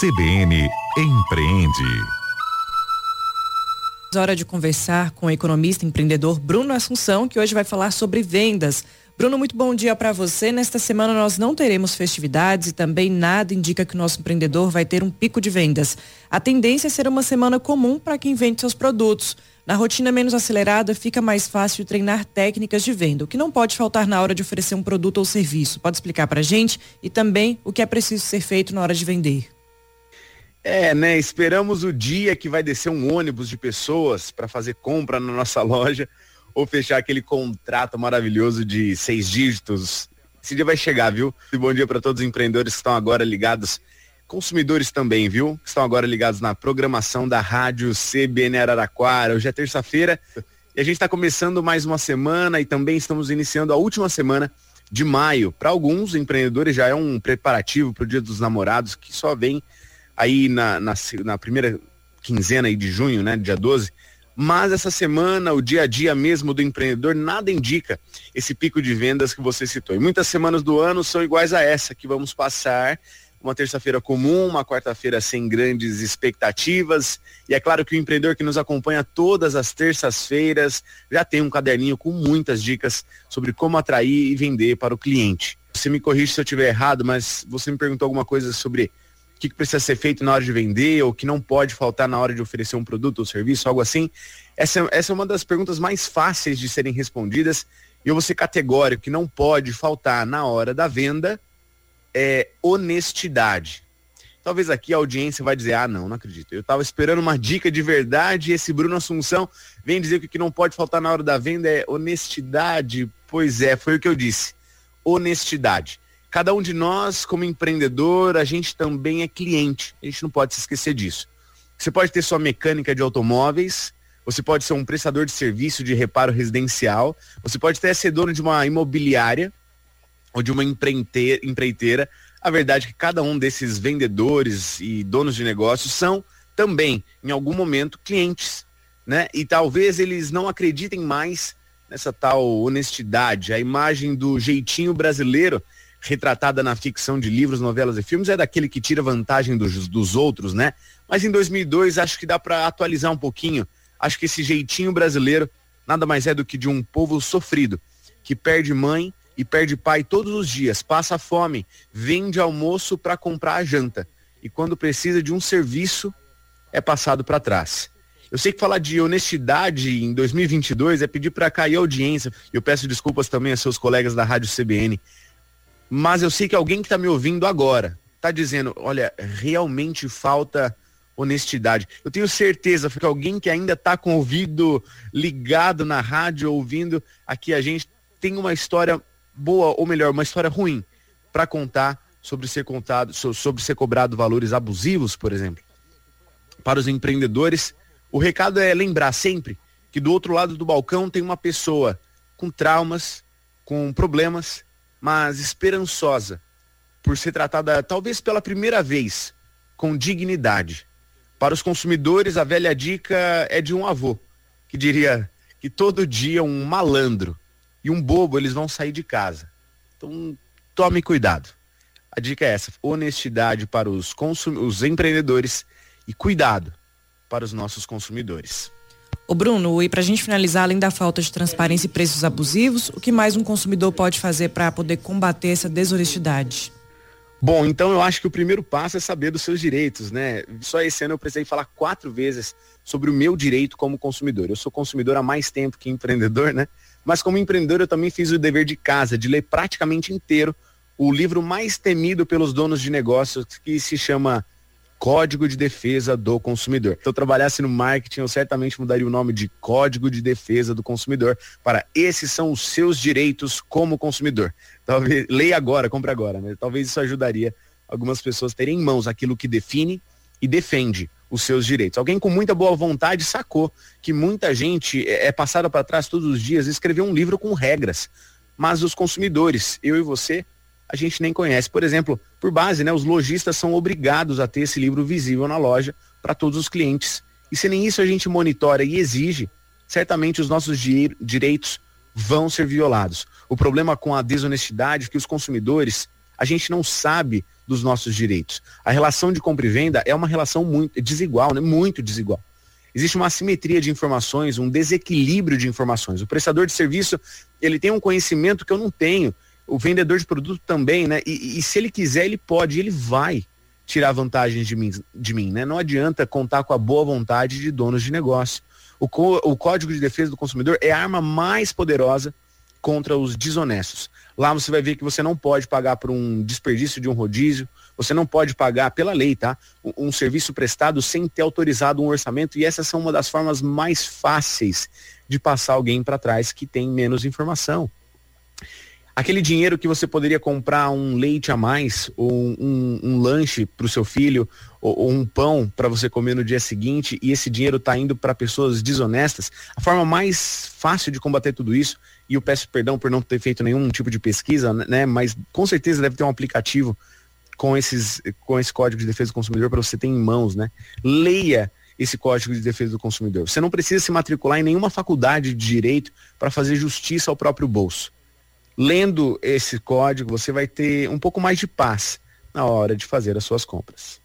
CBN Empreende. Hora de conversar com o economista empreendedor Bruno Assunção, que hoje vai falar sobre vendas. Bruno, muito bom dia para você. Nesta semana nós não teremos festividades e também nada indica que o nosso empreendedor vai ter um pico de vendas. A tendência é ser uma semana comum para quem vende seus produtos. Na rotina menos acelerada, fica mais fácil treinar técnicas de venda, o que não pode faltar na hora de oferecer um produto ou serviço. Pode explicar para a gente e também o que é preciso ser feito na hora de vender. É, né? Esperamos o dia que vai descer um ônibus de pessoas para fazer compra na nossa loja ou fechar aquele contrato maravilhoso de seis dígitos. Esse dia vai chegar, viu? E bom dia para todos os empreendedores que estão agora ligados, consumidores também, viu? Que estão agora ligados na programação da Rádio CBN Araraquara. Hoje é terça-feira e a gente está começando mais uma semana e também estamos iniciando a última semana de maio. Para alguns empreendedores já é um preparativo para o Dia dos Namorados, que só vem aí na, na, na primeira quinzena de junho, né? Dia 12 mas essa semana, o dia a dia mesmo do empreendedor, nada indica esse pico de vendas que você citou. E muitas semanas do ano são iguais a essa que vamos passar. Uma terça-feira comum, uma quarta-feira sem grandes expectativas. E é claro que o empreendedor que nos acompanha todas as terças-feiras já tem um caderninho com muitas dicas sobre como atrair e vender para o cliente. Você me corrige se eu estiver errado, mas você me perguntou alguma coisa sobre que, que precisa ser feito na hora de vender ou que não pode faltar na hora de oferecer um produto ou serviço, algo assim? Essa, essa é uma das perguntas mais fáceis de serem respondidas e eu vou ser categórico que não pode faltar na hora da venda é honestidade. Talvez aqui a audiência vai dizer, ah, não, não acredito. Eu estava esperando uma dica de verdade e esse Bruno Assunção vem dizer que o que não pode faltar na hora da venda é honestidade. Pois é, foi o que eu disse. Honestidade. Cada um de nós, como empreendedor, a gente também é cliente. A gente não pode se esquecer disso. Você pode ter sua mecânica de automóveis, você pode ser um prestador de serviço de reparo residencial, você pode até ser dono de uma imobiliária ou de uma empreiteira. A verdade é que cada um desses vendedores e donos de negócios são também, em algum momento, clientes. Né? E talvez eles não acreditem mais nessa tal honestidade, a imagem do jeitinho brasileiro retratada na ficção de livros, novelas e filmes é daquele que tira vantagem dos, dos outros, né? Mas em 2002 acho que dá para atualizar um pouquinho. Acho que esse jeitinho brasileiro nada mais é do que de um povo sofrido, que perde mãe e perde pai todos os dias, passa fome, vende almoço para comprar a janta e quando precisa de um serviço é passado para trás. Eu sei que falar de honestidade em 2022 é pedir para cair a audiência. Eu peço desculpas também a seus colegas da Rádio CBN mas eu sei que alguém que está me ouvindo agora está dizendo, olha, realmente falta honestidade. Eu tenho certeza que alguém que ainda está com o ouvido ligado na rádio, ouvindo aqui a gente, tem uma história boa, ou melhor, uma história ruim para contar sobre ser contado, sobre ser cobrado valores abusivos, por exemplo. Para os empreendedores, o recado é lembrar sempre que do outro lado do balcão tem uma pessoa com traumas, com problemas, mas esperançosa por ser tratada talvez pela primeira vez com dignidade. Para os consumidores, a velha dica é de um avô, que diria que todo dia um malandro e um bobo eles vão sair de casa. Então, tome cuidado. A dica é essa: honestidade para os, consum os empreendedores e cuidado para os nossos consumidores. O Bruno, e para a gente finalizar, além da falta de transparência e preços abusivos, o que mais um consumidor pode fazer para poder combater essa desonestidade? Bom, então eu acho que o primeiro passo é saber dos seus direitos, né? Só esse ano eu precisei falar quatro vezes sobre o meu direito como consumidor. Eu sou consumidor há mais tempo que empreendedor, né? Mas como empreendedor eu também fiz o dever de casa, de ler praticamente inteiro o livro mais temido pelos donos de negócios, que se chama Código de Defesa do Consumidor. Se eu trabalhasse no marketing, eu certamente mudaria o nome de Código de Defesa do Consumidor para esses são os seus direitos como consumidor. Talvez leia agora, compre agora, né? Talvez isso ajudaria algumas pessoas a terem em mãos aquilo que define e defende os seus direitos. Alguém com muita boa vontade sacou que muita gente é, é passada para trás todos os dias e escreveu um livro com regras, mas os consumidores, eu e você, a gente nem conhece. Por exemplo, por base, né, os lojistas são obrigados a ter esse livro visível na loja para todos os clientes. E se nem isso a gente monitora e exige, certamente os nossos direitos vão ser violados. O problema com a desonestidade é que os consumidores, a gente não sabe dos nossos direitos. A relação de compra e venda é uma relação muito desigual, né? Muito desigual. Existe uma assimetria de informações, um desequilíbrio de informações. O prestador de serviço, ele tem um conhecimento que eu não tenho. O vendedor de produto também, né? E, e se ele quiser, ele pode, ele vai tirar vantagens de mim, de mim, né? Não adianta contar com a boa vontade de donos de negócio. O, o Código de Defesa do Consumidor é a arma mais poderosa contra os desonestos. Lá você vai ver que você não pode pagar por um desperdício de um rodízio, você não pode pagar pela lei, tá? Um, um, serviço prestado sem ter autorizado um orçamento e essas são uma das formas mais fáceis de passar alguém para trás que tem menos informação. Aquele dinheiro que você poderia comprar um leite a mais, ou um, um, lanche para o seu filho, ou, ou um pão para você comer no dia seguinte, e esse dinheiro está indo para pessoas desonestas, a forma mais fácil de combater tudo isso, e eu peço perdão por não ter feito nenhum tipo de pesquisa, né? Mas com certeza deve ter um aplicativo com, esses, com esse código de defesa do consumidor para você ter em mãos, né? Leia esse código de defesa do consumidor. Você não precisa se matricular em nenhuma faculdade de direito para fazer justiça ao próprio bolso. Lendo esse código, você vai ter um pouco mais de paz na hora de fazer as suas compras.